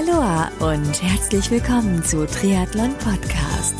Aloha und herzlich willkommen zu Triathlon Podcast.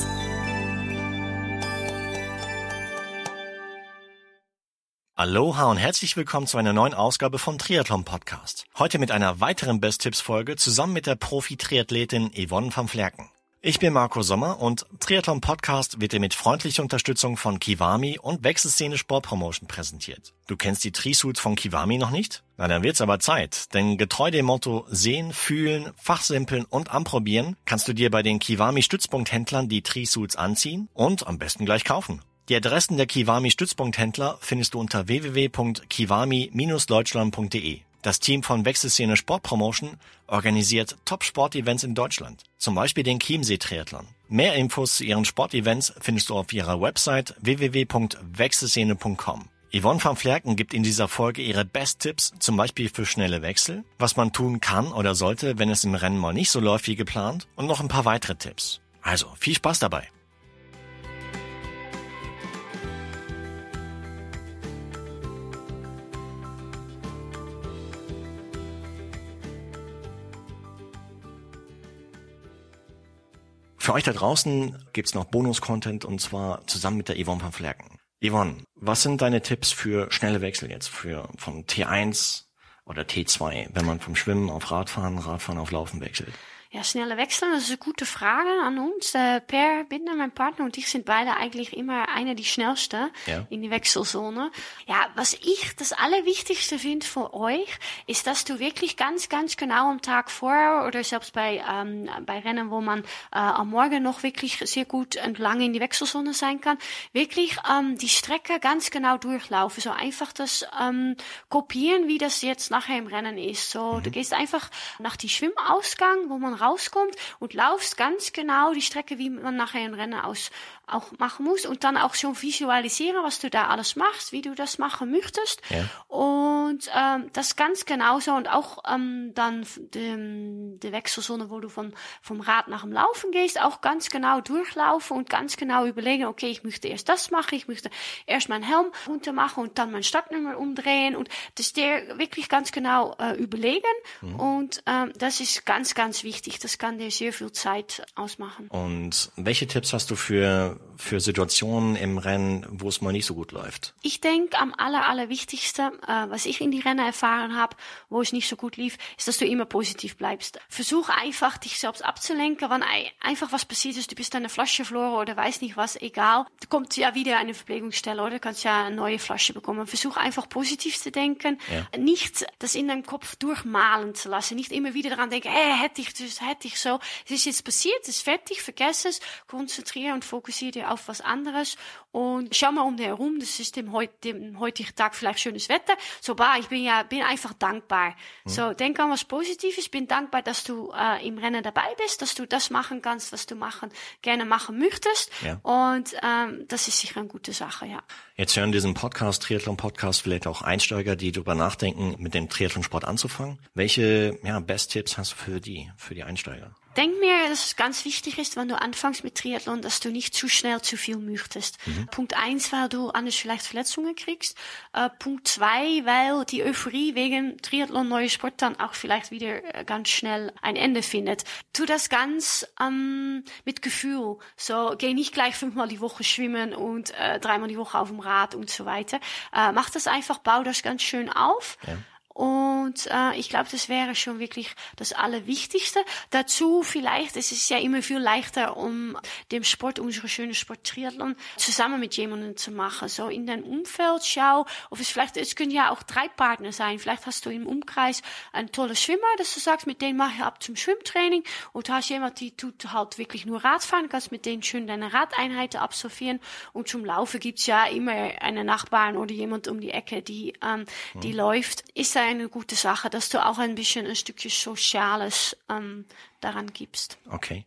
Aloha und herzlich willkommen zu einer neuen Ausgabe vom Triathlon Podcast. Heute mit einer weiteren Best Tipps Folge zusammen mit der Profi-Triathletin Yvonne van Flerken. Ich bin Marco Sommer und Triathlon Podcast wird dir mit freundlicher Unterstützung von Kiwami und Wechselszene Sportpromotion präsentiert. Du kennst die Trisuits von Kiwami noch nicht? Na, dann wird's aber Zeit, denn getreu dem Motto sehen, fühlen, fachsimpeln und anprobieren, kannst du dir bei den Kiwami Stützpunkthändlern die Trisuits anziehen und am besten gleich kaufen. Die Adressen der Kiwami Stützpunkthändler findest du unter www.kiwami-deutschland.de. Das Team von Wechselszene Sportpromotion organisiert Top-Sport-Events in Deutschland, zum Beispiel den Chiemsee-Triathlon. Mehr Infos zu ihren Sportevents findest du auf ihrer Website www.wechselszene.com. Yvonne van Flerken gibt in dieser Folge ihre Best-Tipps, zum Beispiel für schnelle Wechsel, was man tun kann oder sollte, wenn es im Rennen mal nicht so läuft wie geplant und noch ein paar weitere Tipps. Also viel Spaß dabei! Für euch da draußen gibt's noch Bonus-Content und zwar zusammen mit der Yvonne van Flerken. Yvonne, was sind deine Tipps für schnelle Wechsel jetzt für vom T1 oder T2, wenn man vom Schwimmen auf Radfahren, Radfahren auf Laufen wechselt? Ja, schnelle Wechseln, das ist eine gute Frage an uns. Äh, per Binder, mein Partner und ich sind beide eigentlich immer einer die schnellste Ja. in die Wechselzone. Ja, was ich das Allerwichtigste finde für euch, ist, dass du wirklich ganz, ganz genau am Tag vorher oder selbst bei, ähm, bei Rennen, wo man äh, am Morgen noch wirklich sehr gut und lange in die Wechselzone sein kann, wirklich ähm, die Strecke ganz genau durchlaufen. So einfach das ähm, kopieren, wie das jetzt nachher im Rennen ist. So, du gehst einfach nach die Schwimmausgang, wo man rauskommt und laufst ganz genau die Strecke, wie man nachher im Rennen aus auch machen muss und dann auch schon visualisieren, was du da alles machst, wie du das machen möchtest Ja. und ähm, das ganz genauso und auch ähm, dann die, die Wechselzone, wo du von, vom Rad nach dem Laufen gehst, auch ganz genau durchlaufen und ganz genau überlegen, okay, ich möchte erst das machen, ich möchte erst meinen Helm runter machen und dann mein Startnummer umdrehen und das dir wirklich ganz genau äh, überlegen und ähm, das ist ganz, ganz wichtig. Das kann dir sehr viel Zeit ausmachen. Und welche Tipps hast du für, für Situationen im Rennen, wo es mal nicht so gut läuft? Ich denke, am aller, allerwichtigsten, äh, was ich in die Rennen erfahren habe, wo es nicht so gut lief, ist, dass du immer positiv bleibst. Versuch einfach, dich selbst abzulenken, wenn ei- einfach was passiert ist, du bist eine Flasche verloren oder weiß nicht was, egal. Du kommt ja wieder eine Verpflegungsstelle oder du kannst ja eine neue Flasche bekommen. Versuch einfach positiv zu denken, Ja. nicht das in deinem Kopf durchmalen zu lassen, nicht immer wieder daran denken, hey, hätte ich das, ich so. Es ist jetzt passiert, es ist fertig, vergess es, konzentriere und fokussiere dich auf was anderes und schau mal um dir herum, das ist dem, heut, dem heutigen Tag vielleicht schönes Wetter. So, bah, ich bin ja, bin einfach dankbar. So, denk an was Positives, bin dankbar, dass du äh, im Rennen dabei bist, dass du das machen kannst, was du machen, gerne machen möchtest. Ja. Und ähm, das ist sicher eine gute Sache, ja. Jetzt hören diesen Podcast, Triathlon-Podcast, vielleicht auch Einsteiger, die darüber nachdenken, mit dem Triathlonsport anzufangen. Welche ja, Best-Tipps hast du für die, für die Einsteiger? Denk mir, dass es ganz wichtig ist, wenn du anfängst mit Triathlon, dass du nicht zu schnell zu viel möchtest. Punkt eins, weil du anders vielleicht Verletzungen kriegst. Äh, Punkt zwei, weil die Euphorie wegen Triathlon, neue Sport dann auch vielleicht wieder äh, ganz schnell ein Ende findet. Tu das ganz ähm, mit Gefühl. So, geh nicht gleich fünfmal die Woche schwimmen und äh, dreimal die Woche auf dem Rad und so weiter. Äh, mach das einfach, bau das ganz schön auf. Ja. Und äh, ich glaube, das wäre schon wirklich das Allerwichtigste. Dazu vielleicht, es ist ja immer viel leichter, um dem Sport, unsere schöne Sport Triathlon, zusammen mit jemandem zu machen. So in dein Umfeld schau, ob es vielleicht, es können ja auch drei Partner sein. Vielleicht hast du im Umkreis einen tollen Schwimmer, dass du sagst, mit dem mache ich ab zum Schwimmtraining. Und du hast jemand, die tut halt wirklich nur Radfahren, kannst mit denen schön deine Radeinheiten absolvieren. Und zum Laufen gibt's ja immer eine Nachbarn oder jemand um die Ecke, die, ähm, die läuft. Ist da eine gute Sache, dass du auch ein bisschen ein Stückchen Soziales ähm, daran gibst. Okay.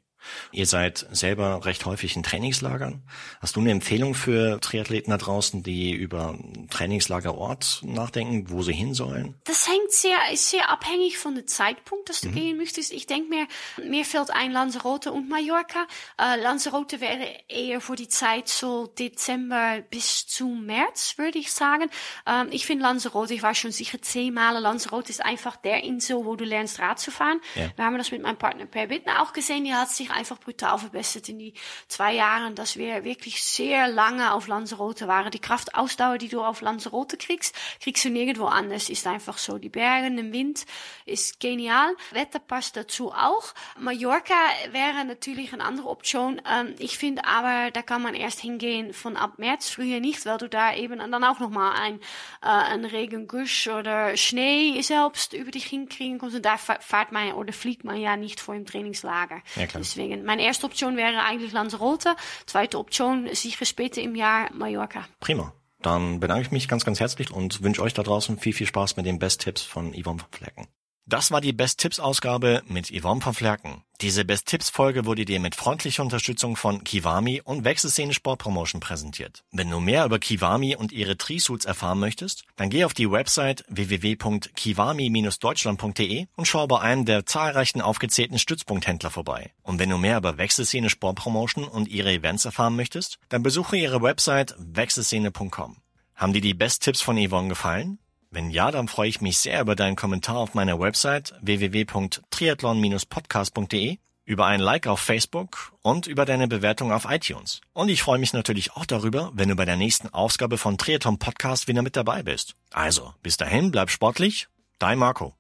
Ihr seid selber recht häufig in Trainingslagern. Hast du eine Empfehlung für Triathleten da draußen, die über Trainingslagerort nachdenken, wo sie hin sollen? Das hängt sehr, ist sehr abhängig von dem Zeitpunkt, dass du Mhm. gehen möchtest. Ich denke mir, mir fällt ein Lanzarote und Mallorca. Äh, Lanzarote wäre eher für die Zeit so Dezember bis zu März, würde ich sagen. Ähm, ich finde Lanzarote, ich war schon sicher zehnmal. Lanzarote ist einfach der Insel, wo du lernst Rad zu fahren. Ja. Wir haben das mit meinem Partner Per Bittner auch gesehen. Die hat sich einfach brutal verbessert in die zwei Jahren, dass wir wirklich sehr lange auf Lanzarote waren. Die Kraftausdauer, die du auf Lanzarote kriegst, kriegst du nirgendwo anders. Ist einfach so. Die Berge, der Wind ist genial. Wetter passt dazu auch. Mallorca wäre natürlich eine andere Option. Ähm, ich finde aber, da kann man erst hingehen von ab März, früher nicht, weil du da eben dann auch nochmal ein, äh, ein Regengusch oder Schnee selbst über dich hinkriegen kannst. Und da fa- fahrt man oder fliegt man ja nicht vor dem Trainingslager. Ja, klar. Deswegen, meine erste Option wäre eigentlich Lanzarote. Zweite Option sicher später im Jahr Mallorca. Prima. Dann bedanke ich mich ganz, ganz herzlich und wünsche euch da draußen viel, viel Spaß mit den Best-Tipps von Yvonne von Flecken. Das war die Best-Tipps-Ausgabe mit Yvonne von Flerken. Diese Best-Tipps-Folge wurde dir mit freundlicher Unterstützung von Kiwami und Wechselszene Sportpromotion präsentiert. Wenn du mehr über Kiwami und ihre Trisuits erfahren möchtest, dann geh auf die Website www.kiwami-deutschland.de und schau bei einem der zahlreichen aufgezählten Stützpunkthändler vorbei. Und wenn du mehr über Wechselszene Sportpromotion und ihre Events erfahren möchtest, dann besuche ihre Website wechselszene.com. Haben dir die Best-Tipps von Yvonne gefallen? Wenn ja, dann freue ich mich sehr über deinen Kommentar auf meiner Website www.triathlon-podcast.de, über ein Like auf Facebook und über deine Bewertung auf iTunes. Und ich freue mich natürlich auch darüber, wenn du bei der nächsten Ausgabe von Triathlon Podcast wieder mit dabei bist. Also, bis dahin, bleib sportlich, dein Marco.